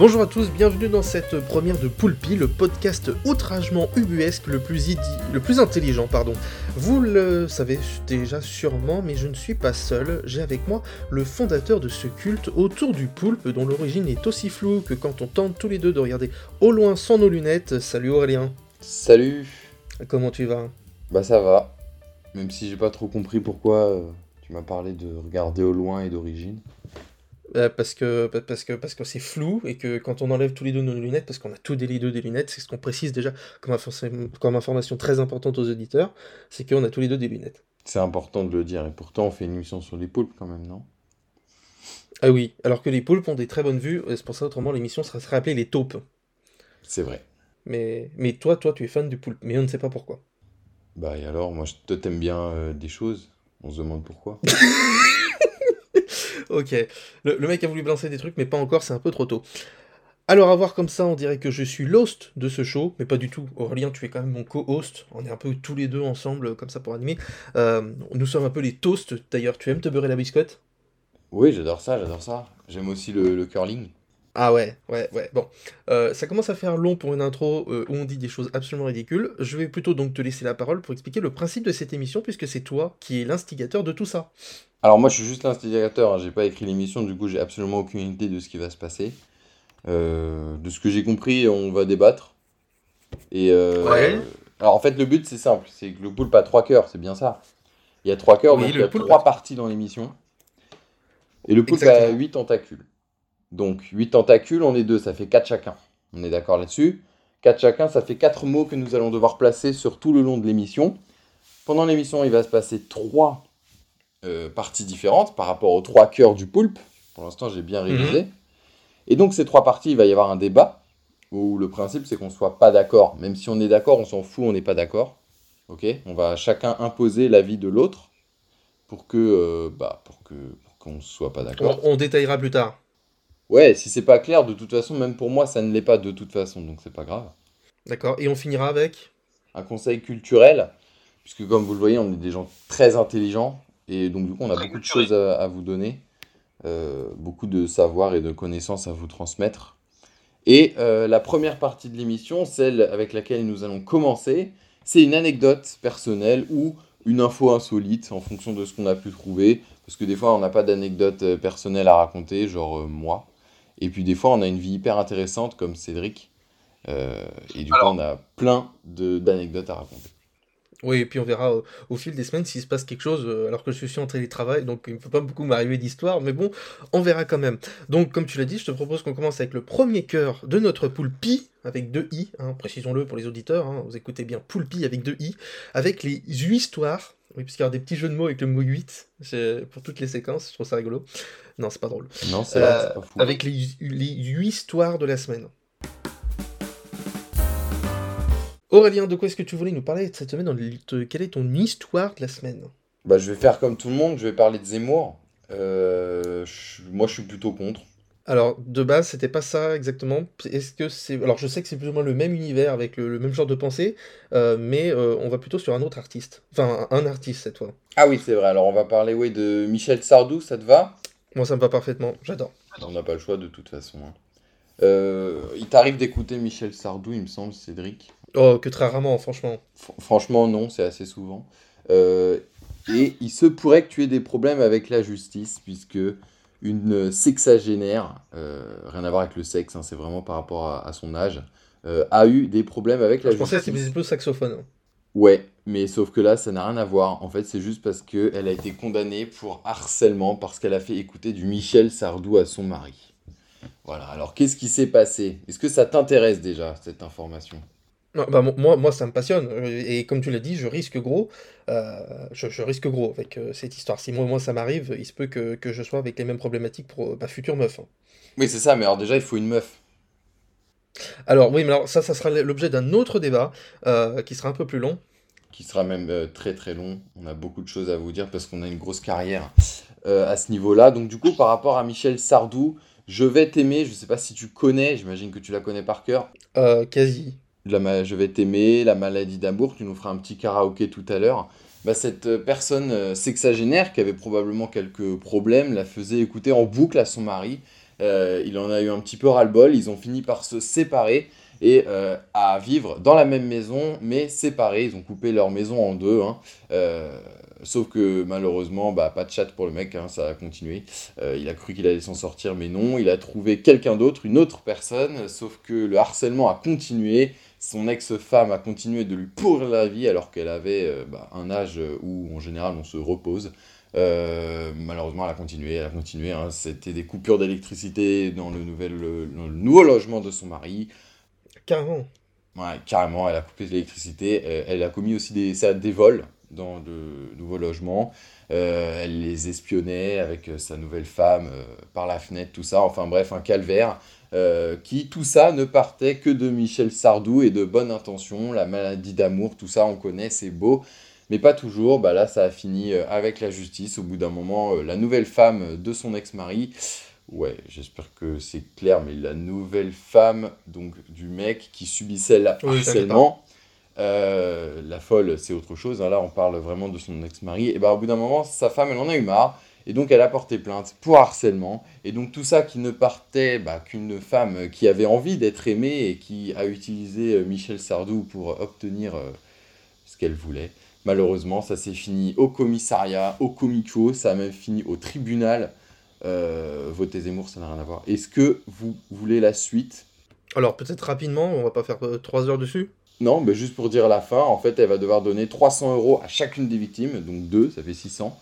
Bonjour à tous, bienvenue dans cette première de Poulpi, le podcast outragement ubuesque le plus, idi- le plus intelligent. pardon. Vous le savez déjà sûrement, mais je ne suis pas seul. J'ai avec moi le fondateur de ce culte autour du poulpe, dont l'origine est aussi floue que quand on tente tous les deux de regarder au loin sans nos lunettes. Salut Aurélien, Salut comment tu vas? Bah ça va. Même si j'ai pas trop compris pourquoi euh, tu m'as parlé de regarder au loin et d'origine. Euh, parce que parce que parce que c'est flou et que quand on enlève tous les deux nos lunettes, parce qu'on a tous les deux des lunettes, c'est ce qu'on précise déjà comme, comme information très importante aux auditeurs, c'est qu'on a tous les deux des lunettes. C'est important de le dire. Et pourtant on fait une émission sur les poulpes quand même, non? Ah oui, alors que les poulpes ont des très bonnes vues, et c'est pour ça autrement l'émission serait, serait appelée les taupes. C'est vrai. Mais, mais toi, toi, tu es fan du poulpe, mais on ne sait pas pourquoi. Bah et alors, moi je t'aime bien euh, des choses? On se demande pourquoi? Ok, le, mec a voulu balancer des trucs, mais pas encore, c'est un peu trop tôt. Alors à voir comme ça, on dirait que je suis l'host de ce show, mais pas du tout. Aurélien, tu es quand même mon co-host. On est un peu tous les deux ensemble, comme ça, pour animer. Euh, nous sommes un peu les toasts. D'ailleurs, tu aimes te beurrer la biscotte? Oui, j'adore ça, j'adore ça. J'aime aussi le curling. Ah ouais, ouais, ouais. Bon, Euh, ça commence à faire long pour une intro euh, où on dit des choses absolument ridicules. Je vais plutôt donc te laisser la parole pour expliquer le principe de cette émission, puisque c'est toi qui es l'instigateur de tout ça. Alors moi je suis juste l'instigateur, hein, j'ai pas écrit l'émission, du coup j'ai absolument aucune idée de ce qui va se passer. Euh, de ce que j'ai compris, on va débattre. Et euh, Ouais. Alors en fait le but c'est simple, c'est que le poulpe a trois cœurs, c'est bien ça. Il y a trois cœurs, Oui, donc il y a poulpe trois parties dans l'émission. Et le poulpe a huit tentacules. Donc huit tentacules, on est deux, ça fait quatre chacun. On est d'accord là-dessus? Quatre chacun, ça fait quatre mots que nous allons devoir placer sur tout le long de l'émission. Pendant l'émission, il va se passer trois euh, parties différentes par rapport aux trois cœurs du poulpe. Pour l'instant, j'ai bien révisé. Et donc, ces trois parties, il va y avoir un débat où le principe, c'est qu'on ne soit pas d'accord. Même si on est d'accord, on s'en fout, on n'est pas d'accord. Ok? On va chacun imposer l'avis de l'autre pour que, euh, bah, pour que, pour qu'on ne soit pas On, d'accord. on détaillera plus tard. Ouais, si c'est pas clair, de toute façon, même pour moi, ça ne l'est pas de toute façon, donc c'est pas grave. D'accord Et on finira avec? Un conseil culturel, puisque comme vous le voyez, on est des gens très intelligents, et donc du coup, on a beaucoup de choses à, à vous donner, euh, beaucoup de savoir et de connaissances à vous transmettre. Et euh, la première partie de l'émission, celle avec laquelle nous allons commencer, c'est une anecdote personnelle ou une info insolite en fonction de ce qu'on a pu trouver, parce que des fois, on n'a pas d'anecdote euh, personnelle à raconter, genre euh, moi, et puis des fois, on a une vie hyper intéressante comme Cédric. Euh, et du Alors- coup, on a plein d'anecdotes à raconter. Oui, et puis on verra au, au fil des semaines s'il se passe quelque chose, euh, alors que je suis en télétravail, donc il ne peut pas beaucoup m'arriver d'histoire, mais bon, on verra quand même. Donc, comme tu l'as dit, je te propose qu'on commence avec le premier cœur de notre poulpi, avec deux i, hein, précisons-le pour les auditeurs, hein, vous écoutez bien poulpi avec deux i, avec les huit histoires, oui, puisqu'il y aura des petits jeux de mots avec le mot 8, c'est- pour toutes les séquences, je trouve ça rigolo. Non, c'est pas drôle. Non, c'est vrai, Euh, c'est pas fou. Avec les, les huit histoires de la semaine. Aurélien, de quoi est-ce que tu voulais nous parler cette semaine dans le- te- Quelle est ton histoire de la semaine? Bah, je vais faire comme tout le monde, je vais parler de Zemmour. Euh, je- moi, je suis plutôt contre. Alors, de base, c'était pas ça exactement. Est-ce que c'est. Alors, je sais que c'est plus ou moins le même univers avec le, le même genre de pensée, euh, mais euh, on va plutôt sur un autre artiste. Enfin, un, un artiste cette fois. Ah oui, c'est vrai. Alors, on va parler oui, de Michel Sardou, ça te va? Moi, ça me va parfaitement, j'adore. On n'a pas le choix de toute façon. hein. Euh, il t'arrive d'écouter Michel Sardou, il me semble, Cédric? Oh, que très rarement, franchement. Fr- Franchement, non, c'est assez souvent. Euh, et il se pourrait que tu aies des problèmes avec la justice, puisque une sexagénaire, euh, rien à voir avec le sexe, hein, c'est vraiment par rapport à, à son âge, euh, a eu des problèmes avec la Je pensais que justice. c'était plus saxophone. Ouais, mais sauf que là, ça n'a rien à voir. En fait, c'est juste parce qu'elle a été condamnée pour harcèlement parce qu'elle a fait écouter du Michel Sardou à son mari. Voilà, alors qu'est-ce qui s'est passé? Est-ce que ça t'intéresse déjà, cette information? Non, bah, mo- moi, moi, ça me passionne. Et comme tu l'as dit, je risque gros. euh, je, je risque gros avec euh, cette histoire. Si moi, moi ça m'arrive, il se peut que, que je sois avec les mêmes problématiques pour euh, ma future meuf. hein. Oui, c'est ça, mais alors déjà, il faut une meuf. Alors, oui, mais alors ça, ça sera l'objet d'un autre débat euh, qui sera un peu plus long. qui sera même très très long. On a beaucoup de choses à vous dire parce qu'on a une grosse carrière à ce niveau-là. Donc du coup, par rapport à Michel Sardou, Je vais t'aimer, je sais pas si tu connais, j'imagine que tu la connais par cœur. Euh, quasi. La je vais t'aimer, la maladie d'amour, tu nous feras un petit karaoké tout à l'heure. Bah, cette euh, personne euh, sexagénaire qui avait probablement quelques problèmes la faisait écouter en boucle à son mari Euh, il en a eu un petit peu ras-le-bol. Ils ont fini par se séparer et à vivre dans la même maison, mais séparés. Ils ont coupé leur maison en deux. Hein. Sauf que malheureusement, bah, pas de chat pour le mec, hein, ça a continué. Il a cru qu'il allait s'en sortir, mais non. Il a trouvé quelqu'un d'autre, une autre personne, sauf que le harcèlement a continué. Son ex-femme a continué de lui pourrir la vie alors qu'elle avait bah, un âge où en général on se repose. malheureusement, elle a continué, elle a continué. Hein. C'était des coupures d'électricité dans, le nouvel, dans le nouveau logement de son mari. Carrément. Ouais, carrément, elle a coupé l'électricité. Euh, elle a commis aussi des, des vols dans de nouveaux logements. Euh, elle les espionnait avec euh, sa nouvelle femme par la fenêtre, tout ça. Enfin bref, un calvaire. Qui, tout ça, ne partait que de Michel Sardou et de bonnes intentions. La maladie d'amour, tout ça, on connaît, c'est beau. Mais pas toujours. Bah là, ça a fini avec la justice. Au bout d'un moment, la nouvelle femme de son ex-mari Ouais, j'espère que c'est clair, mais la nouvelle femme donc du mec qui subissait le harcèlement, euh, la folle, c'est autre chose. Hein. là, on parle vraiment de son ex-mari. Et bah, au bout d'un moment, sa femme, elle en a eu marre. Et donc, elle a porté plainte pour harcèlement. Et donc, tout ça qui ne partait bah, qu'une femme qui avait envie d'être aimée et qui a utilisé euh, Michel Sardou pour obtenir euh, ce qu'elle voulait. Malheureusement, ça s'est fini au commissariat, au comico, ça a même fini au tribunal. Euh, voter Zemmour, ça n'a rien à voir. Est-ce que vous voulez la suite? Alors peut-être rapidement, on va pas faire 3 euh, heures dessus? Non, mais juste pour dire la fin, en fait, elle va devoir donner 300 euros à chacune des victimes, donc 2, ça fait 600,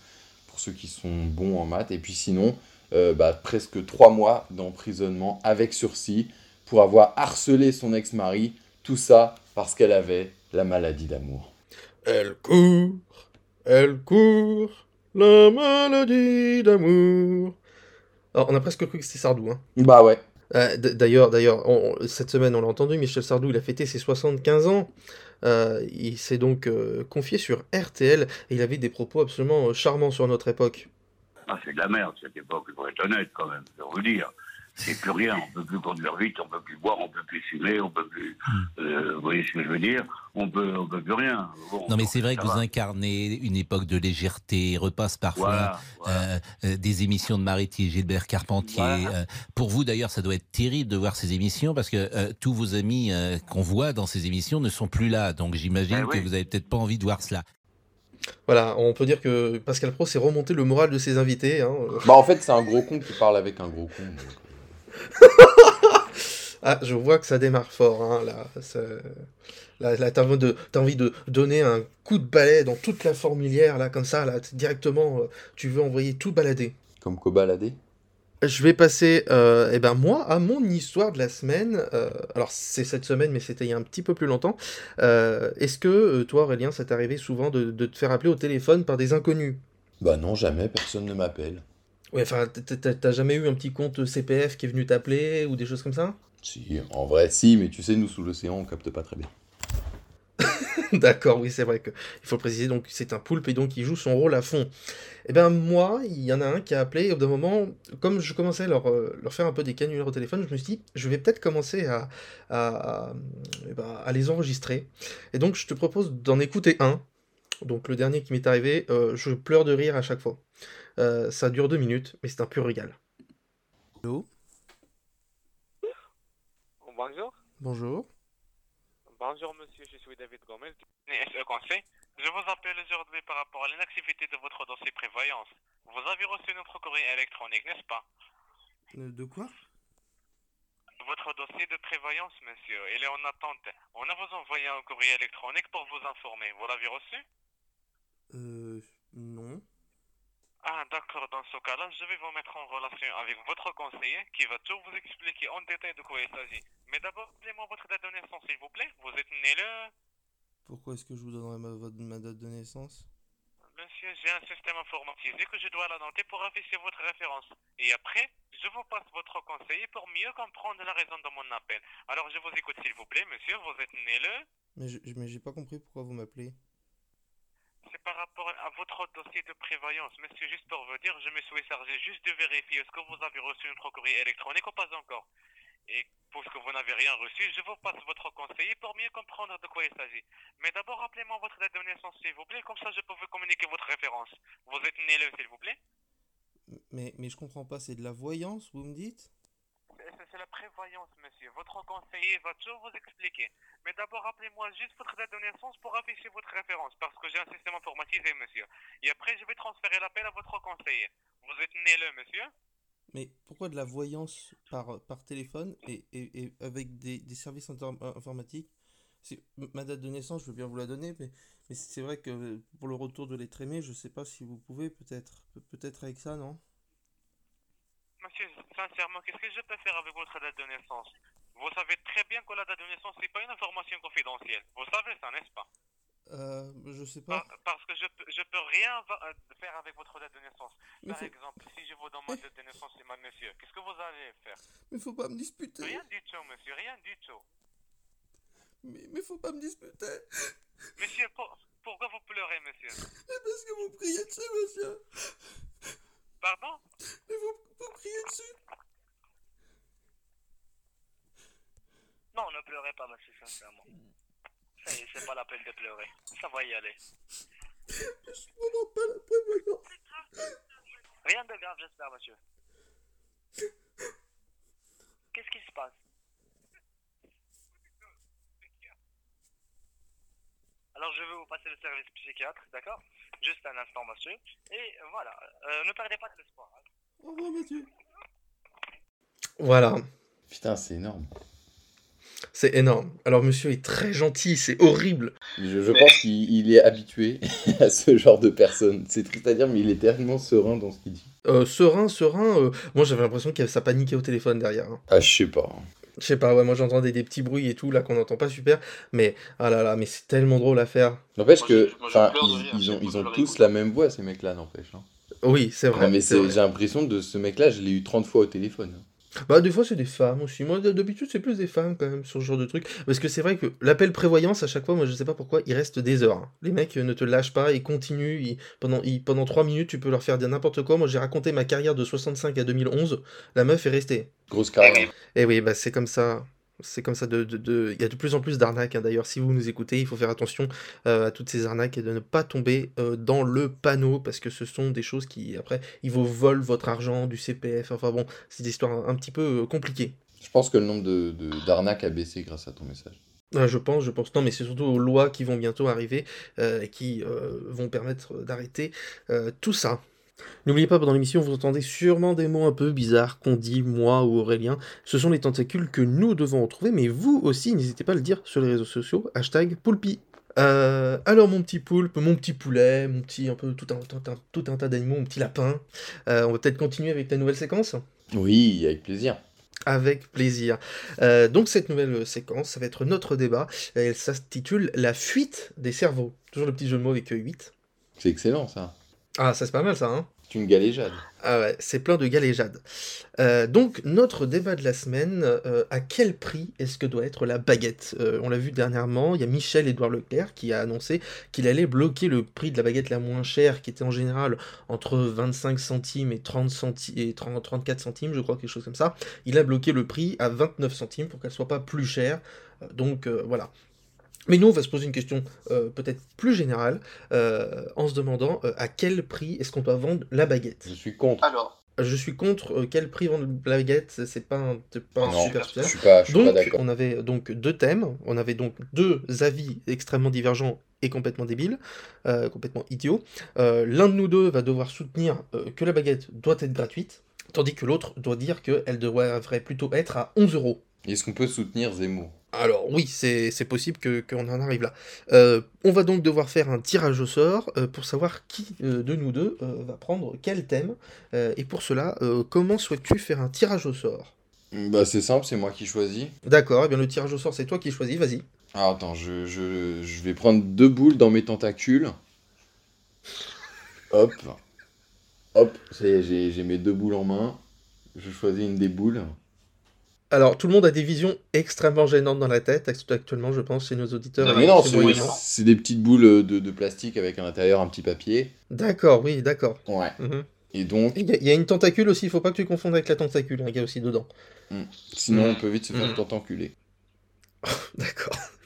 pour ceux qui sont bons en maths, et puis sinon, euh, bah, presque 3 mois d'emprisonnement avec sursis pour avoir harcelé son ex-mari, tout ça parce qu'elle avait la maladie d'amour. Elle court, elle court, la maladie d'amour on a presque cru que c'était Sardou. Hein. Bah ouais. Euh, d'ailleurs, d'ailleurs, cette semaine, on l'a entendu, Michel Sardou, il a fêté ses 75 ans. Euh, il s'est donc euh, confié sur RTL et il avait des propos absolument charmants sur notre époque. Ah, c'est de la merde cette époque, il faut être honnête quand même, je vous dire c'est plus rien. On peut plus conduire vite, on peut plus boire, on peut plus fumer, on peut plus. Hmm. Euh, vous voyez ce que je veux dire? On peut, on peut plus rien. non, mais c'est vrai que vous incarnez une époque de légèreté, repasse parfois euh, euh, des émissions de Mariti, Gilbert Carpentier. pour vous d'ailleurs, ça doit être terrible de voir ces émissions parce que tous vos amis qu'on voit dans ces émissions ne sont plus là. Donc j'imagine ben que vous avez peut-être pas envie de voir cela. Voilà, on peut dire que Pascal Pro s'est remonté le moral de ses invités. Hein. Bah en fait, c'est un gros con qui parle avec un gros con. ah, je vois que ça démarre fort, hein, là. Là, t'as envie, de, envie de donner un coup de balai dans toute la formilière, là, comme ça, là, directement, euh, tu veux envoyer tout balader. Comme quoi balader? Je vais passer, euh, eh ben, moi, à mon histoire de la semaine. Euh, alors, c'est cette semaine, mais c'était il y a un petit peu plus longtemps. Est-ce que, toi, Aurélien, ça t'est arrivé souvent de, de te faire appeler au téléphone par des inconnus? Bah non, jamais, personne ne m'appelle. Ouais, enfin, t'as jamais eu un petit compte CPF qui est venu t'appeler ou des choses comme ça? Si, en vrai, si, mais tu sais, nous, sous l'océan, on capte pas très bien. D'accord, oui, c'est vrai que il faut le préciser, donc c'est un poulpe et donc il joue son rôle à fond. Et eh ben moi, il y en a un qui a appelé, au bout d'un moment, comme je commençais à leur, euh, leur faire un peu des canulars au téléphone, je me suis dit, je vais peut-être commencer à, à, eh ben, à, les enregistrer. Et donc je te propose d'en écouter un. Donc le dernier qui m'est arrivé, euh, je pleure de rire à chaque fois. Euh, ça dure deux minutes, mais c'est un pur régal. Allô Bonjour. Bonjour. Bonjour monsieur, je suis David Gomez du Conseil. Je vous appelle aujourd'hui par rapport à l'inactivité de votre dossier prévoyance. Vous avez reçu notre courrier électronique, n'est-ce pas? Euh, De quoi? Votre dossier de prévoyance, monsieur, il est en attente. On a vous envoyé un courrier électronique pour vous informer. Vous l'avez reçu Euh, non. Ah, d'accord. Dans ce cas-là, je vais vous mettre en relation avec votre conseiller qui va tout vous expliquer en détail de quoi il s'agit. Mais d'abord, donnez-moi votre date de naissance, s'il vous plaît. Vous êtes né le... Pourquoi est-ce que je vous donnerai ma, date de naissance? Monsieur, j'ai un système informatisé que je dois la noter pour afficher votre référence. Et après, je vous passe votre conseiller pour mieux comprendre la raison de mon appel. Alors, je vous écoute, s'il vous plaît, monsieur. Vous êtes né le... Mais, je, mais j'ai pas compris pourquoi vous m'appelez. C'est par rapport à votre dossier de prévoyance. Monsieur, juste pour vous dire, je me suis chargé juste de vérifier est-ce que vous avez reçu un courrier électronique ou pas encore. Et puisque vous n'avez rien reçu, je vous passe votre conseiller pour mieux comprendre de quoi il s'agit. Mais d'abord, rappelez-moi votre date de naissance, s'il vous plaît, comme ça je peux vous communiquer votre référence. Vous êtes né le, s'il vous plaît? Mais, mais je comprends pas, c'est de la voyance, vous me dites? C'est la prévoyance, monsieur. Votre conseiller va toujours vous expliquer. Mais d'abord, rappelez-moi juste votre date de naissance pour afficher votre référence, parce que j'ai un système informatisé, monsieur. Et après, je vais transférer l'appel à votre conseiller. Vous êtes né le, monsieur? Mais pourquoi de la voyance par, par téléphone et, et, et avec des, des services informatiques? Ma date de naissance, je veux bien vous la donner, mais, mais c'est vrai que pour le retour de l'être aimé, je sais pas si vous pouvez, peut-être peut-être avec ça, non? Monsieur, sincèrement, qu'est-ce que je peux faire avec votre date de naissance? Vous savez très bien que la date de naissance, n'est pas une information confidentielle. Vous savez ça, n'est-ce pas? Euh, je sais pas. Parce que je, je peux rien euh, faire avec votre date de naissance. Par exemple, si je vous donne ma date de naissance, monsieur, qu'est-ce que vous allez faire? Mais faut pas me disputer. Rien du tout, monsieur, rien du tout. Mais, mais faut pas me disputer. Monsieur, pourquoi vous pleurez, monsieur? Parce que vous priez dessus, monsieur. Pardon? Mais vous, vous criez dessus. Non, ne pleurez pas, monsieur, sincèrement. C'est pas la peine de pleurer. Ça va y aller. Je pas la. Rien de grave, j'espère, monsieur. Qu'est-ce qui se passe Alors, le service psychiatre, d'accord? Juste un instant, monsieur. Et voilà, euh, ne perdez pas de l'espoir. Hein. Au revoir, monsieur. Voilà. Putain, c'est énorme. C'est énorme. Alors, monsieur est très gentil, c'est horrible. Je, je pense qu'il est habitué à ce genre de personnes. C'est triste à dire, mais il est tellement serein dans ce qu'il dit. Euh, serein, serein. Euh, moi, j'avais l'impression qu'il ça paniquait au téléphone derrière. Hein. Ah, je sais pas. Je sais pas, ouais, moi j'entendais des petits bruits et tout, là, qu'on n'entend pas super, mais ah là là, mais c'est tellement drôle à faire. N'empêche que, ils, ils, ont, ils ont tous la même voix, ces mecs-là, n'empêche. Hein. Oui, c'est vrai. mais j'ai l'impression de ce mec-là, je l'ai eu 30 fois au téléphone. Bah, des fois, c'est des femmes aussi. Moi, d'habitude, c'est plus des femmes quand même sur ce genre de truc. Parce que c'est vrai que l'appel prévoyance, à chaque fois, moi, je sais pas pourquoi, il reste des heures. Hein. Les mecs ne te lâchent pas, ils continuent. Pendant, ils... Pendant 3 minutes, tu peux leur faire dire n'importe quoi. Moi, j'ai raconté ma carrière de 65 à 2011. La meuf est restée. Grosse carrière. Et oui, bah, c'est comme ça. C'est comme ça, de, de, il y a de plus en plus d'arnaques. Hein. D'ailleurs, si vous nous écoutez, il faut faire attention euh, à toutes ces arnaques et de ne pas tomber euh, dans le panneau parce que ce sont des choses qui, après, ils vous volent votre argent, du CPF. Enfin bon, c'est des histoires un, petit peu euh, compliquées. Je pense que le nombre d'arnaques de, d'arnaques a baissé grâce à ton message. Ah, je pense, je pense. Non, mais c'est surtout aux lois qui vont bientôt arriver et qui vont permettre d'arrêter tout ça. N'oubliez pas, pendant l'émission, vous entendez sûrement des mots un peu bizarres qu'on dit, moi ou Aurélien. Ce sont les tentacules que nous devons retrouver, mais vous aussi, n'hésitez pas à le dire sur les réseaux sociaux. Hashtag poulpi. Euh, alors mon petit poulpe, mon petit poulet, mon petit un peu tout un, tout un, tas d'animaux, mon petit lapin. Euh, on va peut-être continuer avec la nouvelle séquence? Oui, avec plaisir. Avec plaisir. Euh, donc cette nouvelle séquence, ça va être notre débat. Elle s'intitule La fuite des cerveaux. Toujours le petit jeu de mots avec 8. C'est excellent ça. Ah, ça c'est pas mal ça, hein C'est une galéjade. Ah ouais, c'est plein de galéjades. Euh, donc, notre débat de la semaine, euh, à quel prix est-ce que doit être la baguette? Euh, On l'a vu dernièrement, il y a Michel-Édouard Leclerc qui a annoncé qu'il allait bloquer le prix de la baguette la moins chère, qui était en général entre 25 centimes et, 30 centimes et 30, 34 centimes, je crois, quelque chose comme ça. Il a bloqué le prix à 29 centimes pour qu'elle soit pas plus chère. Donc voilà, mais nous, on va se poser une question euh, peut-être plus générale, euh, en se demandant euh, à quel prix est-ce qu'on doit vendre la baguette? Je suis contre. Alors. Je suis contre quel prix vendre la baguette, c'est pas un, pas un super Je suis pas, je suis donc, pas d'accord. on avait donc deux thèmes, on avait donc deux avis extrêmement divergents et complètement débiles, complètement idiots. L'un de nous deux va devoir soutenir que la baguette doit être gratuite, tandis que l'autre doit dire qu'elle devrait plutôt être à 11 euros. Est-ce qu'on peut soutenir Zemmour? Alors oui, c'est possible qu'on en arrive là. Euh, on va donc devoir faire un tirage au sort euh, pour savoir qui euh, de nous deux va prendre quel thème. et pour cela, comment souhaites-tu faire un tirage au sort? Bah c'est simple, c'est moi qui choisis. D'accord, et eh bien le tirage au sort c'est toi qui choisis, vas-y. Ah, attends, je, je, je, vais prendre deux boules dans mes tentacules. Hop. Hop, j'ai mes deux boules en main. Je choisis une des boules. Alors, tout le monde a des visions extrêmement gênantes dans la tête actuellement, je pense, chez nos auditeurs. Non, mais non, c'est des petites boules de, plastique avec à l'intérieur un petit papier. D'accord, oui, d'accord. Ouais. Mhm. Et donc. Il y, a une tentacule aussi, il faut pas que tu confondes avec la tentacule, hein, il y a aussi dedans. Hmm. Sinon, on peut vite se faire mmh. tentaculer. d'accord.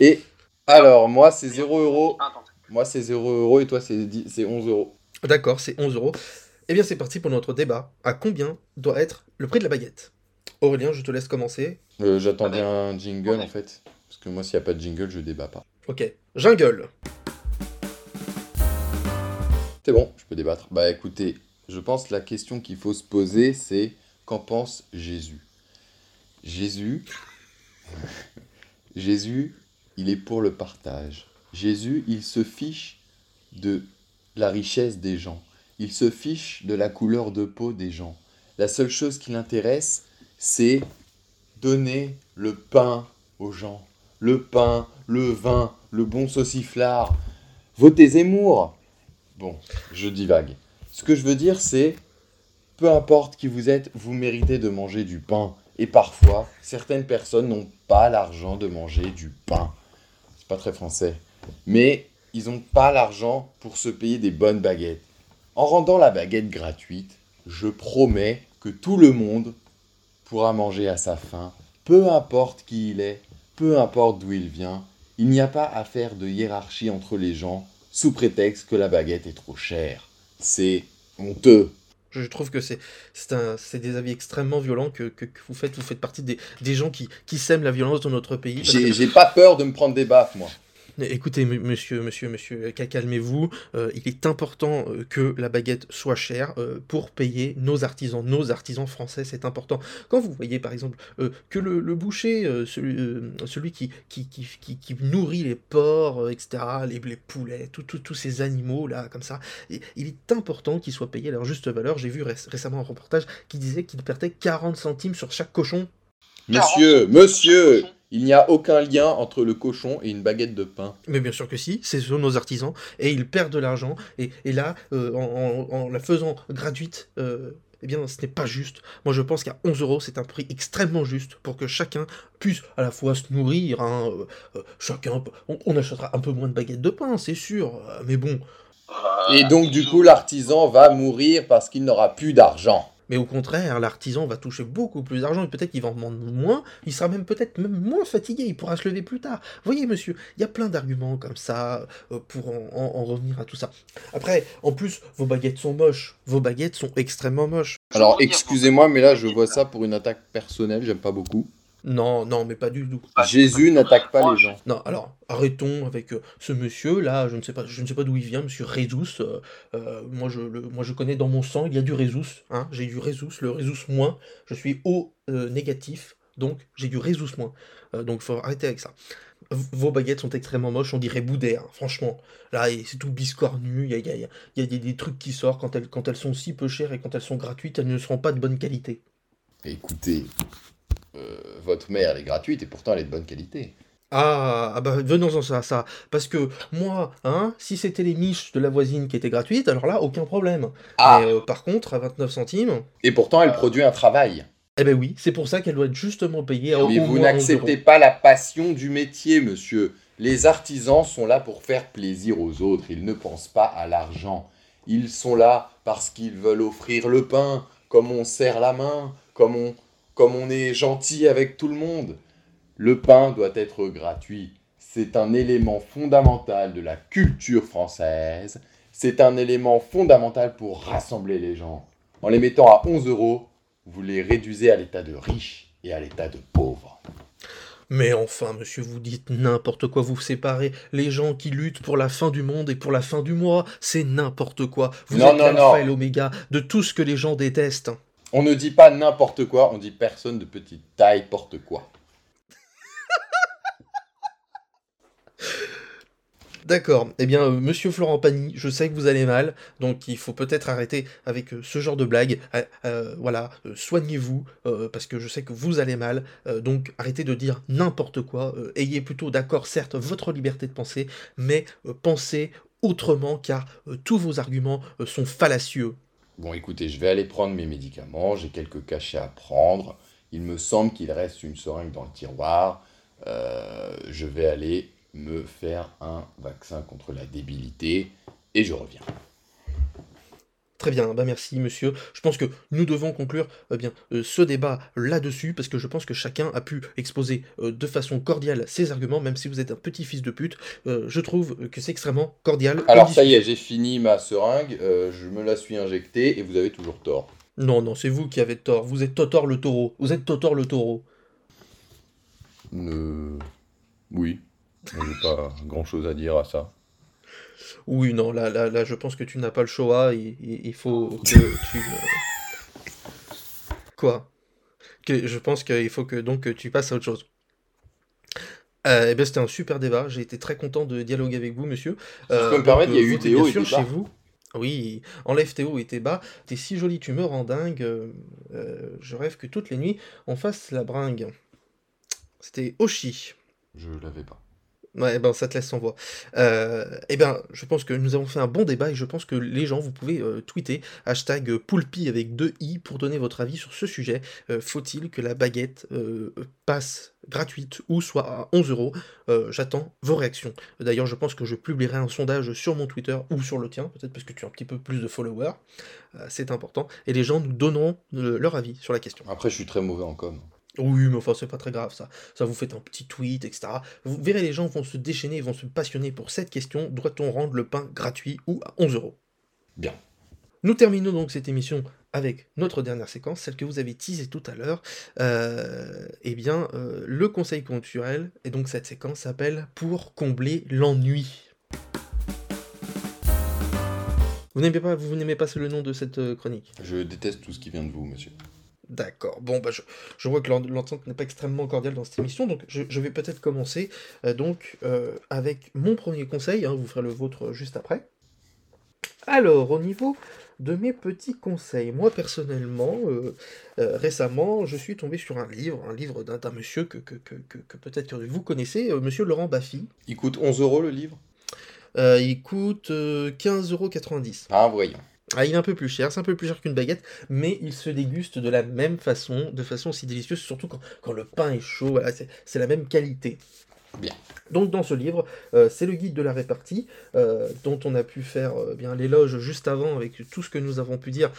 Et alors, moi, c'est 0 euros. Moi, c'est 0 euros et toi, c'est 11 euros. D'accord, c'est 11 euros. Eh bien, c'est parti pour notre débat. À combien doit être Le prix de la baguette. Aurélien, je te laisse commencer. Euh, J'attendais un jingle en fait. Parce que moi, s'il n'y a pas de jingle, je débat pas. Ok. Jingle. C'est bon, je peux débattre. Bah écoutez, je pense que la question qu'il faut se poser, c'est qu'en pense Jésus? Jésus, Jésus, il est pour le partage. Jésus, il se fiche de la richesse des gens. Il se fiche de la couleur de peau des gens. La seule chose qui l'intéresse, c'est donner le pain aux gens. Le pain, le vin, le bon sauciflard. Votez Zemmour. Bon, je divague. Ce que je veux dire, c'est peu importe qui vous êtes, vous méritez de manger du pain. Et parfois, certaines personnes n'ont pas l'argent de manger du pain. C'est pas très français. Mais ils n'ont pas l'argent pour se payer des bonnes baguettes. En rendant la baguette gratuite, je promets que tout le monde pourra manger à sa faim, peu importe qui il est, peu importe d'où il vient. Il n'y a pas à faire de hiérarchie entre les gens sous prétexte que la baguette est trop chère. C'est honteux. Je trouve que c'est des avis extrêmement violents que, que, vous faites. Vous faites partie des, des gens qui, qui sèment la violence dans notre pays. J'ai pas peur de me prendre des baffes, moi. Écoutez, monsieur, monsieur, monsieur, calmez-vous. Euh, il est important euh, que la baguette soit chère euh, pour payer nos artisans, nos artisans français. C'est important. Quand vous voyez, par exemple, que le, boucher, celui, qui, nourrit les porcs, etc., les, les poulets, tous ces animaux là, comme ça, il est important qu'ils soient payés à leur juste valeur. J'ai vu récemment un reportage qui disait qu'il perdait 40 centimes sur chaque cochon. Monsieur, monsieur, il n'y a aucun lien entre le cochon et une baguette de pain. Mais bien sûr que si, c'est sont nos artisans, et ils perdent de l'argent, et, là, euh, en, la faisant gratuite, euh, eh bien, ce n'est pas juste. Moi, je pense qu'à 11 euros, c'est un prix extrêmement juste pour que chacun puisse à la fois se nourrir. Hein, euh, chacun, on, achètera un peu moins de baguettes de pain, c'est sûr, mais bon. Et donc, du coup, l'artisan va mourir parce qu'il n'aura plus d'argent. Mais au contraire, l'artisan va toucher beaucoup plus d'argent et peut-être qu'il va en vendre moins. Il sera même peut-être même moins fatigué. Il pourra se lever plus tard. Voyez, monsieur, il y a plein d'arguments comme ça euh, pour en, revenir à tout ça. Après, en plus, vos baguettes sont moches. Vos baguettes sont extrêmement moches. Alors, excusez-moi, mais là, je vois ça pour une attaque personnelle. J'aime pas beaucoup. Non, non, mais pas du tout. Jésus n'attaque pas les gens. Non, alors arrêtons avec euh, ce monsieur là. Je ne sais pas, je ne sais pas d'où il vient, Monsieur Résus. Euh, euh, moi, je le, moi, je connais dans mon sang. Il y a du Résus. Hein, j'ai du Résus, le Résus moins. Je suis O négatif, donc j'ai du Résus moins. donc, faut arrêter avec ça. Vos baguettes sont extrêmement moches, on dirait Boudère, hein, franchement. Là, c'est tout biscornu, il y a, y, a, y a, des, trucs qui sortent quand elles, quand elles sont si peu chères et quand elles sont gratuites, elles ne seront pas de bonne qualité. Écoutez, votre mère, elle est gratuite et pourtant elle est de bonne qualité. Ah, ah bah venons-en à ça. Parce que moi, hein, si c'était les miches de la voisine qui étaient gratuites, alors là, aucun problème. Ah. Mais, euh, par contre, à 29 centimes... Et pourtant, elle produit un travail. Eh ben oui, c'est pour ça qu'elle doit être justement payée à Mais vous n'acceptez pas la passion du métier, monsieur. Les artisans sont là pour faire plaisir aux autres. Ils ne pensent pas à l'argent. Ils sont là parce qu'ils veulent offrir le pain, comme on serre la main, comme on comme on est gentil avec tout le monde. Le pain doit être gratuit. C'est un élément fondamental de la culture française. C'est un élément fondamental pour rassembler les gens. En les mettant à 11 euros, vous les réduisez à l'état de riches et à l'état de pauvres. Mais enfin, monsieur, vous dites n'importe quoi, vous séparez les gens qui luttent pour la fin du monde et pour la fin du mois, c'est n'importe quoi. Vous êtes l'alpha et l'oméga de tout ce que les gens détestent. On ne dit pas n'importe quoi, on dit personne de petite taille porte quoi. D'accord. Eh bien, euh, monsieur Florent Pagny, je sais que vous allez mal, donc il faut peut-être arrêter avec euh, ce genre de blague. Euh, voilà, soignez-vous, parce que je sais que vous allez mal, donc arrêtez de dire n'importe quoi. ayez plutôt d'accord, certes, votre liberté de penser, mais pensez autrement, car tous vos arguments sont fallacieux. Bon, écoutez, je vais aller prendre mes médicaments, j'ai quelques cachets à prendre. Il me semble qu'il reste une seringue dans le tiroir. Euh, je vais aller me faire un vaccin contre la débilité et je reviens. Très bien, bah merci monsieur. Je pense que nous devons conclure eh bien, euh, ce débat là-dessus, parce que je pense que chacun a pu exposer euh, de façon cordiale ses arguments, même si vous êtes un petit fils de pute. Euh, je trouve que c'est extrêmement cordial. Alors ça y est, j'ai fini ma seringue, je me la suis injectée et vous avez toujours tort. Non, non, c'est vous qui avez tort. Vous êtes Totor le taureau. Vous êtes Totor le taureau. Euh... Oui. J'ai pas grand chose à dire à ça. Oui, non, là, là, là, je pense que tu n'as pas le choix. Il, il faut que tu. Quoi? Que, Je pense qu'il faut que donc tu passes à autre chose. Euh, eh ben, c'était un super débat. J'ai été très content de dialoguer avec vous, monsieur. Si je peux me permettre, il y a eu Théo et chez vous. Oui, enlève Théo et tes bas. T'es si joli, tu me rends dingue. Euh, je rêve que toutes les nuits, on fasse la bringue. C'était Oshi. Je l'avais pas. Ouais, ben ça te laisse sans voix. Euh, eh ben, je pense que nous avons fait un bon débat et je pense que les gens, vous pouvez euh, tweeter hashtag Poulpi avec deux i pour donner votre avis sur ce sujet. Euh, faut-il que la baguette passe gratuite ou soit à 11 euros? J'attends vos réactions. D'ailleurs, je pense que je publierai un sondage sur mon Twitter ou sur le tien, peut-être parce que tu as un petit peu plus de followers. C'est important. Et les gens nous donneront leur avis sur la question. Après, je suis très mauvais en com. Oui, mais enfin, c'est pas très grave ça. Ça vous fait un petit tweet, etc. Vous verrez, les gens vont se déchaîner, vont se passionner pour cette question doit-on rendre le pain gratuit ou à 11 euros? Bien. Nous terminons donc cette émission avec notre dernière séquence, celle que vous avez teasée tout à l'heure. Euh, eh bien, euh, le conseil culturel, et donc cette séquence s'appelle Pour combler l'ennui. Vous n'aimez pas, vous n'aimez pas le nom de cette euh, chronique? Je déteste tout ce qui vient de vous, monsieur. D'accord. Bon, bah, je, vois que l'entente n'est pas extrêmement cordiale dans cette émission, donc je, vais peut-être commencer euh, donc euh, avec mon premier conseil. Hein, vous ferez le vôtre juste après. Alors, au niveau de mes petits conseils, moi personnellement, euh, récemment, je suis tombé sur un livre, un livre d'un monsieur que, que, peut-être vous connaissez, monsieur Laurent Baffy. Il coûte 11 euros le livre? Il coûte 15,90 euros. Ah, voyons. Ah, il est un peu plus cher, c'est un peu plus cher qu'une baguette, mais il se déguste de la même façon, de façon aussi délicieuse, surtout quand, le pain est chaud, voilà, c'est la même qualité. Bien. Donc dans ce livre, euh, c'est le guide de la répartie, euh, dont on a pu faire euh, bien l'éloge juste avant avec tout ce que nous avons pu dire.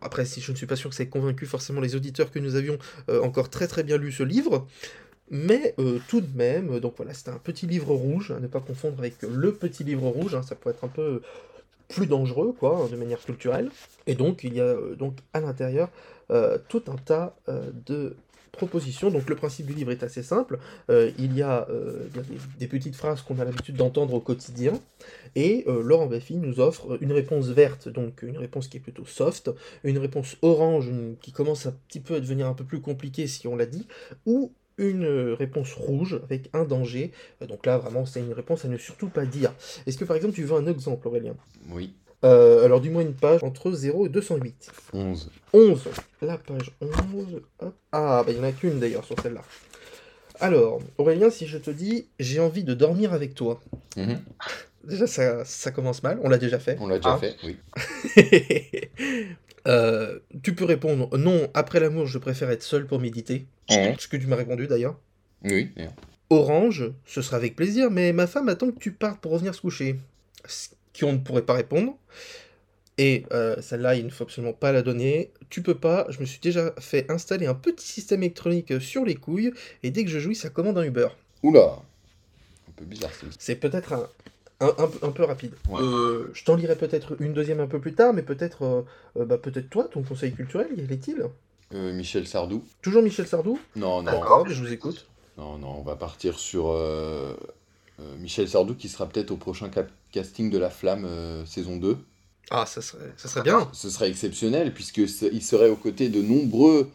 après, si je ne suis pas sûr que ça ait convaincu forcément les auditeurs que nous avions encore très très bien lu ce livre. Mais tout de même, donc voilà, c'est un petit livre rouge, à ne pas confondre avec le petit livre rouge, hein, ça peut être un peu plus dangereux, quoi, hein, de manière culturelle. Et donc, il y a euh, donc à l'intérieur euh, tout un tas euh, de propositions. Donc, le principe du livre est assez simple. il y a, des, petites phrases qu'on a l'habitude d'entendre au quotidien. Et Laurent Baffy nous offre une réponse verte, donc une réponse qui est plutôt soft, une réponse orange qui commence un petit peu à devenir un peu plus compliquée si on l'a dit, ou une euh, réponse rouge avec un danger. Euh, donc là, vraiment, c'est une réponse à ne surtout pas dire. Est-ce que par exemple, tu veux un exemple, Aurélien? Oui. Euh, alors, dis-moi une page entre 0 et 208. 11. 11. La page 11. Ah, bah il n'y en a qu'une d'ailleurs sur celle-là. Alors, Aurélien, si je te dis j'ai envie de dormir avec toi. Mhm. Déjà, ça, ça, commence mal. On l'a déjà fait. On l'a déjà ah. fait, oui. Euh, tu peux répondre non, après l'amour, je préfère être seul pour méditer. Ce que tu m'as répondu d'ailleurs. Oui. Orange, ce sera avec plaisir, mais ma femme attend que tu partes pour revenir se coucher. Ce qu'on ne pourrait pas répondre. Et euh, celle-là, il ne faut absolument pas la donner. Tu peux pas, je me suis déjà fait installer un petit système électronique sur les couilles, et dès que je jouis, ça commande un Uber. Oula Un peu bizarre, c'est peut-être un, un, peu rapide. Euh, je t'en lirai peut-être une deuxième un peu plus tard, mais peut-être euh, euh, bah, peut-être toi, ton conseil culturel, quel est-il Michel Sardou. Toujours Michel Sardou? Non, non. D'accord, je vous écoute. Non, non, on va partir sur Michel Sardou qui sera peut-être au prochain casting de La Flamme saison 2. Ah, ça serait, ça serait bien. Ce serait exceptionnel, puisqu'il serait aux côtés de nombreux,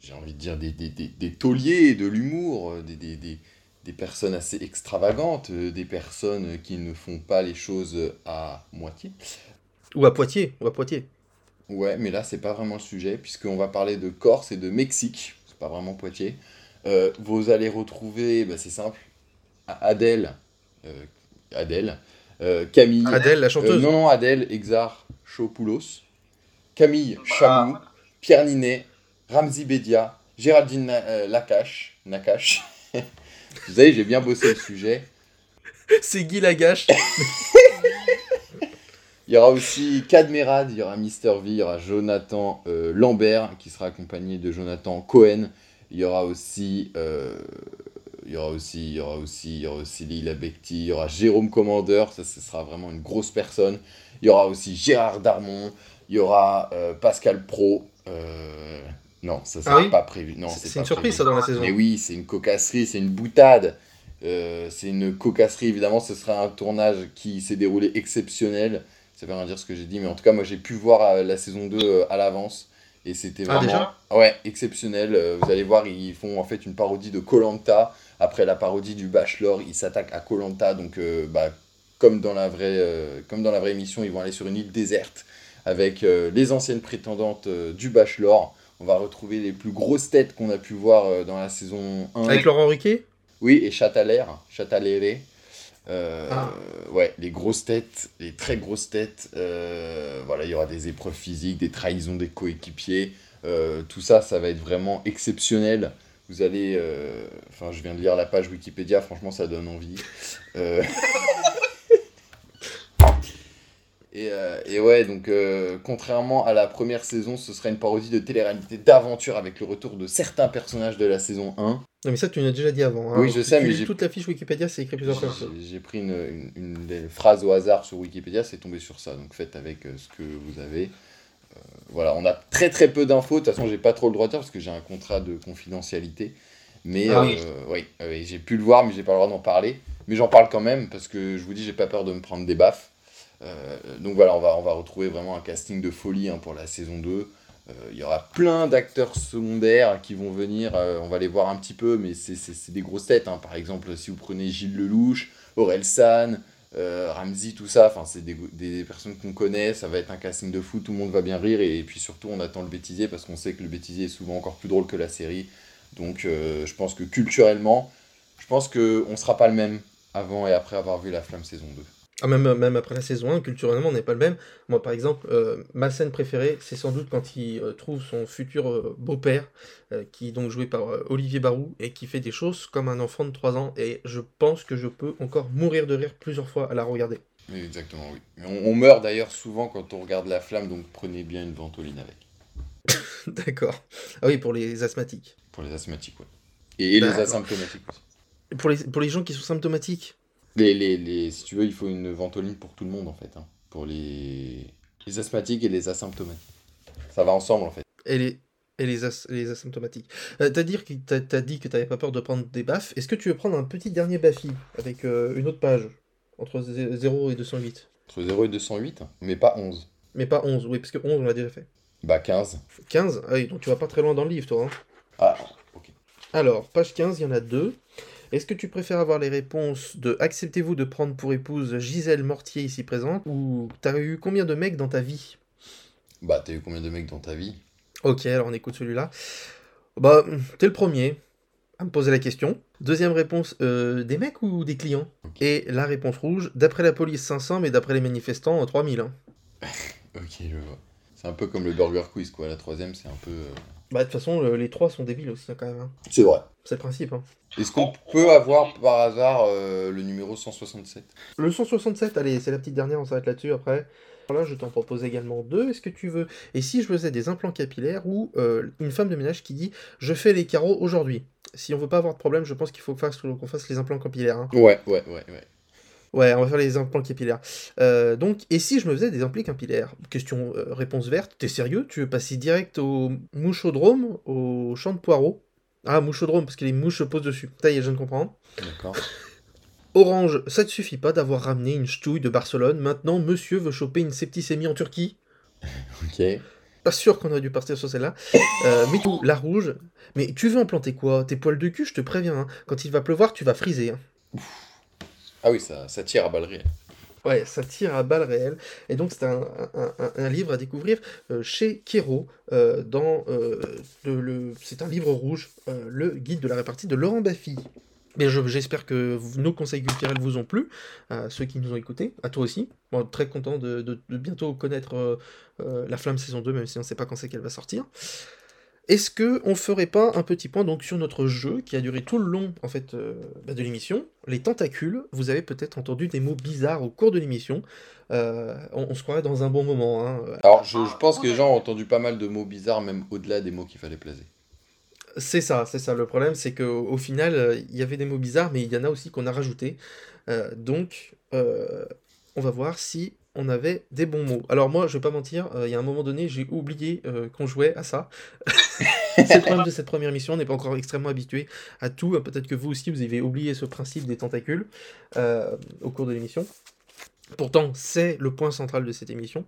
j'ai envie de dire, des, des, des, des tauliers de l'humour, des, des, personnes assez extravagantes, euh, des personnes qui ne font pas les choses à moitié. Ou à Poitiers, ou à Poitiers. Ouais, mais là, c'est pas vraiment le sujet, puisqu'on va parler de Corse et de Mexique. C'est pas vraiment Poitiers. Euh, vous allez retrouver, bah, c'est simple, Adèle, euh, Adèle, Camille. Adèle, la chanteuse. non, non, Adèle, Exar, Chopoulos, Camille Chamou, Pierre Ninet, Ramzi Bedia, Géraldine Nakache, Nakache Vous savez, j'ai bien bossé le sujet. C'est Guy Lagache. il y aura aussi Cadmerad, il y aura Mister V, il y aura Jonathan euh, Lambert qui sera accompagné de Jonathan Cohen. Il y aura aussi, euh, il y aura aussi, il y aura aussi, il y aura aussi Lila Bekti, il y aura Jérôme Commandeur, ça ce sera vraiment une grosse personne. Il y aura aussi Gérard Darmon, Il y aura Pascal Pro. Non, ça c'est ah pas prévu. Non, c'est une surprise ça dans la saison. Mais oui, c'est une cocasserie, c'est une boutade. c'est une cocasserie, évidemment, ce sera un tournage qui s'est déroulé exceptionnel. Ça veut rien dire ce que j'ai dit, mais en tout cas, moi j'ai pu voir la saison 2 à l'avance. Et c'était ah, vraiment ouais, exceptionnel. Euh, vous allez voir, ils font en fait une parodie de Colanta. Après la parodie du Bachelor, ils s'attaquent à Colanta. Donc, euh, bah, comme, dans la vraie, euh, comme dans la vraie émission, ils vont aller sur une île déserte avec les anciennes prétendantes du Bachelor. On va retrouver les plus grosses têtes qu'on a pu voir dans la saison 1. Avec Laurent Riquet Oui, et Chataler, Chataléré. Euh, ah. Ouais, les grosses têtes, les très grosses têtes. Euh, voilà, il y aura des épreuves physiques, des trahisons des coéquipiers. Euh, tout ça, ça va être vraiment exceptionnel. Vous allez. Enfin, je viens de lire la page Wikipédia, franchement, ça donne envie. Et, et, ouais, donc contrairement à la première saison, ce sera une parodie de télé-réalité d'aventure avec le retour de certains personnages de la saison 1. Non, mais ça, tu l'as déjà dit avant. Hein. Oui, je sais, mais toute la fiche Wikipédia, c'est écrit plusieurs fois. J'ai pris une, une, phrase au hasard sur Wikipédia, c'est tombé sur ça. Donc faites avec euh, ce que vous avez. Euh, voilà, on a très très peu d'infos. De toute façon, j'ai pas trop le droit de dire parce que j'ai un contrat de confidentialité. Mais ah oui, euh, j'ai pu le voir, mais j'ai pas le droit d'en parler. Mais j'en parle quand même parce que je vous dis, j'ai pas peur de me prendre des baffes. Donc voilà, on va, on va retrouver vraiment un casting de folie hein, pour la saison 2. Euh, il y aura plein d'acteurs secondaires qui vont venir, euh, on va les voir un petit peu, mais c'est des grosses têtes. Hein. Par exemple, si vous prenez Gilles Lelouch, Aurel San, euh, Ramsey, tout ça, c'est des, des, personnes qu'on connaît, ça va être un casting de fou, tout le monde va bien rire, et, puis surtout on attend le bêtisier parce qu'on sait que le bêtisier est souvent encore plus drôle que la série. Donc je pense que culturellement, je pense qu'on ne sera pas le même avant et après avoir vu La Flamme saison 2. Ah, même, même après la saison 1, culturellement, on n'est pas le même. Moi, par exemple, euh, ma scène préférée, c'est sans doute quand il euh, trouve son futur euh, beau-père, qui est donc joué par Olivier Barou, et qui fait des choses comme un enfant de 3 ans. Et je pense que je peux encore mourir de rire plusieurs fois à la regarder. Exactement, oui. On, on, meurt d'ailleurs souvent quand on regarde la flamme, donc prenez bien une ventoline avec. D'accord. Ah oui, pour les asthmatiques. Pour les asthmatiques, oui. Et, les bah, asymptomatiques aussi. Pour les, pour les gens qui sont symptomatiques les, les, les, si tu veux, il faut une ventoline pour tout le monde en fait. Hein. Pour les, les asthmatiques et les asymptomatiques. Ça va ensemble en fait. Et les, et les, les asymptomatiques. Euh, t'as dit que t'as, dit que t'avais pas peur de prendre des baffes. Est-ce que tu veux prendre un petit dernier baffi avec euh, une autre page? Entre 0 et 208 Entre 0 et 208, mais pas 11. Mais pas 11, oui, parce que 11 on l'a déjà fait. Bah 15. 15 Ah oui, donc tu vas pas très loin dans le livre toi. Hein. Ah, ok. Alors, page 15, il y en a deux. Est-ce que tu préfères avoir les réponses de acceptez-vous de prendre pour épouse Gisèle Mortier ici présente ou t'as eu combien de mecs dans ta vie? Bah t'as eu combien de mecs dans ta vie? Ok, alors on écoute celui-là. Bah t'es le premier à me poser la question. Deuxième réponse, euh, des mecs ou des clients? Et la réponse rouge, d'après la police 500 mais d'après les manifestants 3000. Hein. ok, je vois. C'est un peu comme le burger quiz quoi, la troisième c'est un peu... Euh, bah de toute façon les trois sont débiles aussi quand même. Hein. C'est vrai. C'est le principe. Hein. Est-ce qu'on peut avoir par hasard euh, le numéro 167 Le 167, allez, c'est la petite dernière, on s'arrête là-dessus après. Là, je t'en propose également deux. Est-ce que tu veux? Et si je faisais des implants capillaires ou euh, une femme de ménage qui dit Je fais les carreaux aujourd'hui Si on veut pas avoir de problème, je pense qu'il faut qu'on fasse les implants capillaires. Hein. Ouais, ouais, ouais, ouais. Ouais, on va faire les implants capillaires. Euh, donc, et si je me faisais des implants capillaires? Question réponse verte, t'es sérieux? Tu veux passer direct au mouchodrome, au champ de poireaux? Ah, mouchodrome, parce que les mouches se posent dessus. Ça y est, je ne comprends. D'accord. Orange, ça ne suffit pas d'avoir ramené une ch'touille de Barcelone. Maintenant, monsieur veut choper une septicémie en Turquie. ok. Pas sûr qu'on aurait dû partir sur celle-là. Euh, mais tout, la rouge. Mais tu veux implanter quoi? Tes poils de cul, je te préviens. Hein. Quand il va pleuvoir, tu vas friser. Hein. Ah oui, ça, tire à balles réelles. Ouais, ça tire à balles réelles. Et donc, c'est un, livre à découvrir euh, chez Kero. Euh, dans, euh, le, c'est un livre rouge, le guide de la répartie de Laurent Baffy. Mais j'espère que nos conseils culturels vous ont plu, à ceux qui nous ont écoutés, à toi aussi. Très content de, de bientôt connaître La Flamme saison 2, même si on ne sait pas quand c'est qu'elle va sortir. Est-ce que on ferait pas un petit point donc sur notre jeu qui a duré tout le long en fait euh, bah, de l'émission? Les tentacules. Vous avez peut-être entendu des mots bizarres au cours de l'émission. Euh, on, se croirait dans un bon moment. Hein. Alors je, pense que les gens ont entendu pas mal de mots bizarres même au-delà des mots qu'il fallait placer. C'est ça, c'est ça. Le problème, c'est qu'au au final, il y avait des mots bizarres, mais il y en a aussi qu'on a rajouté. Euh, donc, on va voir si on avait des bons mots. Alors moi, je vais pas mentir, il y a un moment donné, j'ai oublié qu'on jouait à ça. c'est le problème de cette première mission, on n'est pas encore extrêmement habitué à tout. Peut-être que vous aussi, vous avez oublié ce principe des tentacules au cours de l'émission. Pourtant, c'est le point central de cette émission.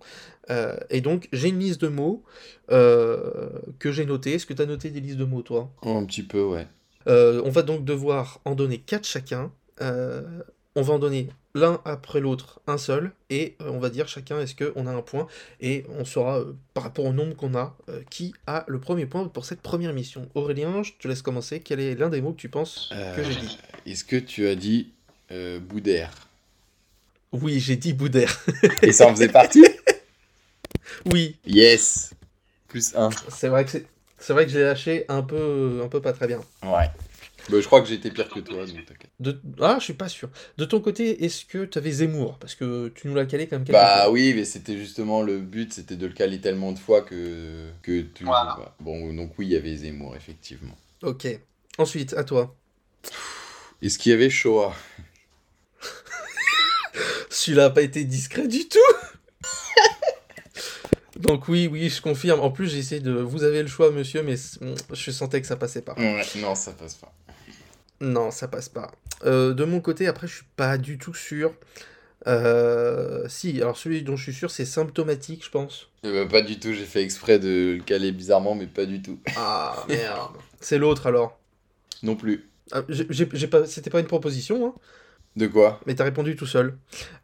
Euh, et donc, j'ai une liste de mots euh, que j'ai notée. Est-ce que tu as noté des listes de mots, toi? Oh, Un petit peu, ouais. Euh, on va donc devoir en donner quatre chacun. on va en donner l'un après l'autre un seul. Et on va dire chacun est-ce qu'on a un point. Et on saura, par rapport au nombre qu'on a, qui a le premier point pour cette première émission. Aurélien, je te laisse commencer. Quel est l'un des mots que tu penses que j'ai dit? Est-ce que tu as dit Boudère? Oui, j'ai dit Boudère. Et ça en faisait partie? Oui. Yes. Plus 1. C'est vrai que c'est. C'est vrai que j'ai lâché un peu, un peu pas très bien. Ouais. Bah, je crois que j'ai été pire que toi, donc de... Ah, je suis pas sûr. De ton côté, est-ce que tu avais Zemmour? Parce que tu nous l'as calé comme Bah oui, mais c'était justement le but, c'était de le caler tellement de fois que, que tu... Bon, donc oui, il y avait Zemmour, effectivement. Ok. Ensuite, à toi. Est-ce qu'il y avait Shoah? Celui-là n'a pas été discret du tout. Donc oui, oui, je confirme. En plus, j'ai essayé de... Vous avez le choix, monsieur, mais je sentais que ça passait pas. non, ça passe pas. Non, ça passe pas. Euh, de mon côté, après, je suis pas du tout sûr. Euh, si, alors celui dont je suis sûr, c'est symptomatique, je pense. Eh ben, pas du tout, j'ai fait exprès de le caler bizarrement, mais pas du tout. Ah, merde. c'est l'autre, alors Non plus. Ah, j'ai pas... C'était pas une proposition, hein de quoi? Mais t'as répondu tout seul.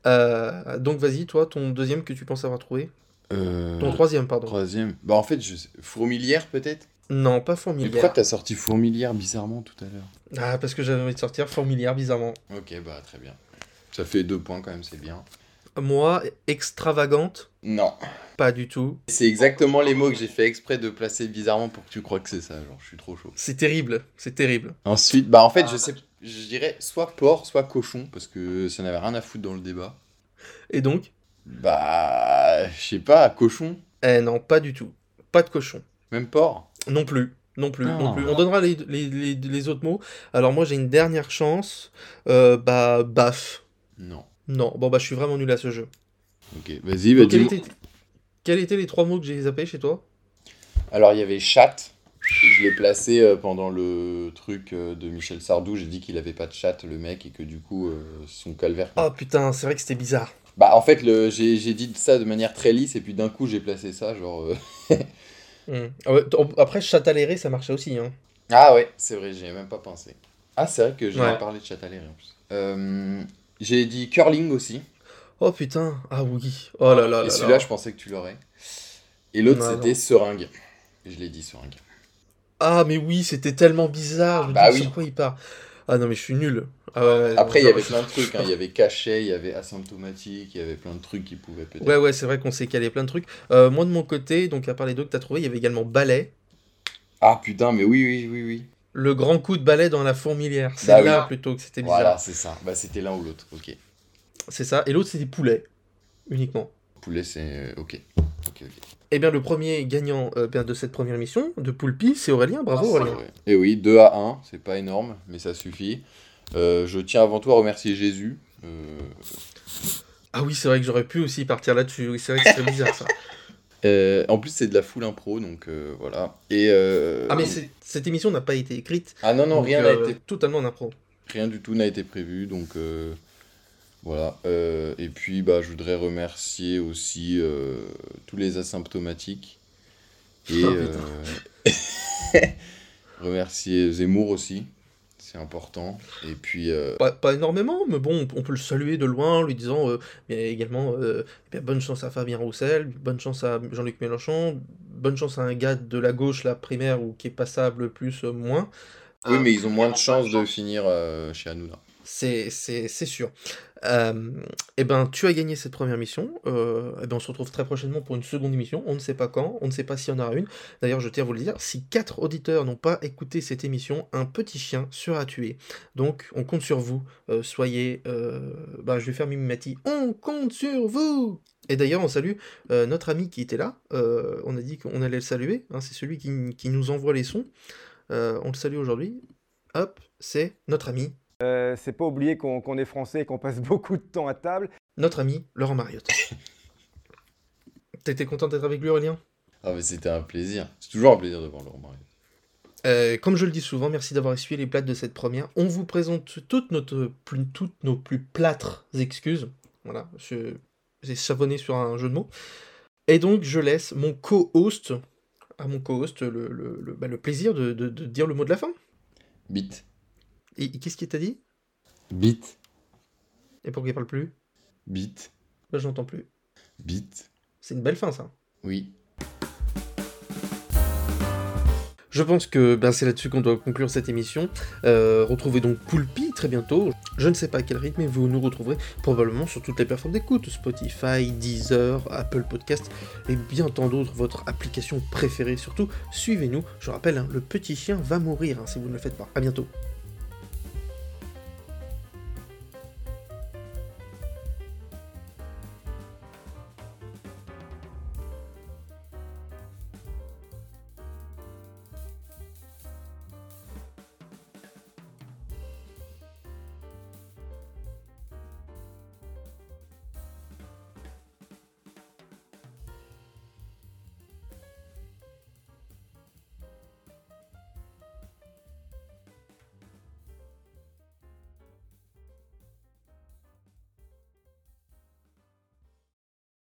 Euh, donc vas-y, toi, ton deuxième que tu penses avoir trouvé euh... Ton troisième, pardon. Troisième. Bah en fait, je Fourmilière peut-être? Non, pas Fourmilière. pourquoi t'as sorti Fourmilière bizarrement tout à l'heure? Ah, parce que j'avais envie de sortir Fourmilière bizarrement. Ok, bah très bien. Ça fait deux points quand même, c'est bien. Moi, extravagante? Non. Pas du tout. C'est exactement les mots que j'ai fait exprès de placer bizarrement pour que tu crois que c'est ça. Genre, je suis trop chaud. C'est terrible, c'est terrible. Ensuite, bah en fait, je sais je dirais soit porc, soit cochon, parce que ça n'avait rien à foutre dans le débat. Et donc? Bah, je sais pas, cochon Eh non, pas du tout. Pas de cochon. Même porc Non plus. Non plus, non ah. plus. On donnera les, les, les, autres mots. Alors moi j'ai une dernière chance. Euh, bah, baf. Non. Non, bon bah je suis vraiment nul à ce jeu. Ok, vas-y, vas-y. Quels étaient les trois mots que j'ai zappés chez toi? Alors il y avait chat, je l'ai placé euh, pendant le truc euh, de Michel Sardou. J'ai dit qu'il avait pas de chat, le mec, et que du coup, euh, son calvaire. Oh putain, c'est vrai que c'était bizarre. Bah, en fait, j'ai dit ça de manière très lisse, et puis d'un coup, j'ai placé ça, genre. Hmm. Ah après, chat aléré, ça marchait aussi. Hein. Ah ouais, c'est vrai, j'y ai même pas pensé. Ah, c'est vrai que j'ai ouais. parlé de chat aléré en plus. j'ai dit curling aussi. Oh putain, ah oui. Oh là là. Et celui-là, je pensais que tu l'aurais. Et l'autre, c'était seringue. je l'ai dit seringue. Ah, mais oui, c'était tellement bizarre. Je bah oui. Sur quoi il part? Ah non, mais je suis nul. Ah Après, il y avait plein de trucs. Hein. Il y avait cachet, il y avait asymptomatique, il y avait plein de trucs qui pouvaient peut-être. Ouais, ouais, c'est vrai qu'on s'est calé plein de trucs. Euh, moi, de mon côté, donc à part les deux que tu as trouvé, il y avait également balai. Ah putain, mais oui, oui, oui, oui. Le grand coup de balai dans la fourmilière. C'est bah là plutôt que c'était bizarre. Voilà, c'est ça. Bah, c'était l'un ou l'autre, ok. C'est ça. Et l'autre, c'était poulet, uniquement. Poulet, c'est. Euh, ok. Ok, ok. Eh bien, le premier gagnant euh, de cette première mission de Poulpi, c'est Aurélien. Bravo, ah, Aurélien. Et eh oui, 2 à 1, c'est pas énorme, mais ça suffit. Euh, je tiens avant tout à remercier Jésus. Euh. Ah oui, c'est vrai que j'aurais pu aussi partir là-dessus. c'est vrai que c'est bizarre ça. en plus, c'est de la full impro, donc voilà. Et, Ah, mais cette émission n'a pas été écrite. Ah non, non, rien n'a été. Totalement en impro. Rien du tout n'a été prévu, donc voilà. Euh, et puis, bah, je voudrais remercier aussi euh, tous les asymptomatiques. Et oh, euh, remercier Zemmour aussi. C'est important. Et puis. Pas, énormément, mais bon, on peut le saluer de loin, lui disant également bonne chance à Fabien Roussel, bonne chance à Jean-Luc Mélenchon, bonne chance à un gars de la gauche, la primaire, ou qui est passable plus, moins. Oui, mais ils ont moins de chances de finir chez Hanouna. C'est sûr. Euh, eh ben, tu as gagné cette première mission. Euh, eh ben, on se retrouve très prochainement pour une seconde émission. On ne sait pas quand, on ne sait pas s'il y en aura une. D'ailleurs, je tiens à vous le dire, si quatre auditeurs n'ont pas écouté cette émission, un petit chien sera tué. Donc, on compte sur vous. Euh, soyez... Ben, je vais faire Mimimati. On compte sur vous Et d'ailleurs, on salue notre ami qui était là. on a dit qu'on allait le saluer. Hein, c'est celui qui, qui, nous envoie les sons. on le salue aujourd'hui. Hop, c'est notre ami euh, c'est pas oublier qu'on est français et qu'on passe beaucoup de temps à table. notre ami Laurent Mariotte. T'étais content d'être avec lui, Aurélien? Ah, mais c'était un plaisir. C'est toujours un plaisir de voir Laurent Mariotte. Euh, comme je le dis souvent, merci d'avoir essuyé les plates de cette première. On vous présente toutes, notre, plus, toutes nos plus plâtres excuses. Voilà, j'ai savonné sur un jeu de mots. Et donc, je laisse mon co-host, à mon co-host, le, le, le, bah, le, plaisir de, de, de, dire le mot de la fin. Bit. Et, et qu'est-ce qu'il t'a dit? Bit. Et pourquoi il parle plus? Bit. Bah, je n'entends plus. Bit. C'est une belle fin, ça. Oui. Je pense que ben, c'est là-dessus qu'on doit conclure cette émission. Euh, retrouvez donc Poulpi très bientôt. Je ne sais pas à quel rythme, mais vous nous retrouverez probablement sur toutes les plateformes d'écoute Spotify, Deezer, Apple Podcast et bien tant d'autres, votre application préférée. Surtout, suivez-nous. Je rappelle, hein, le petit chien va mourir hein, si vous ne le faites pas. A bientôt.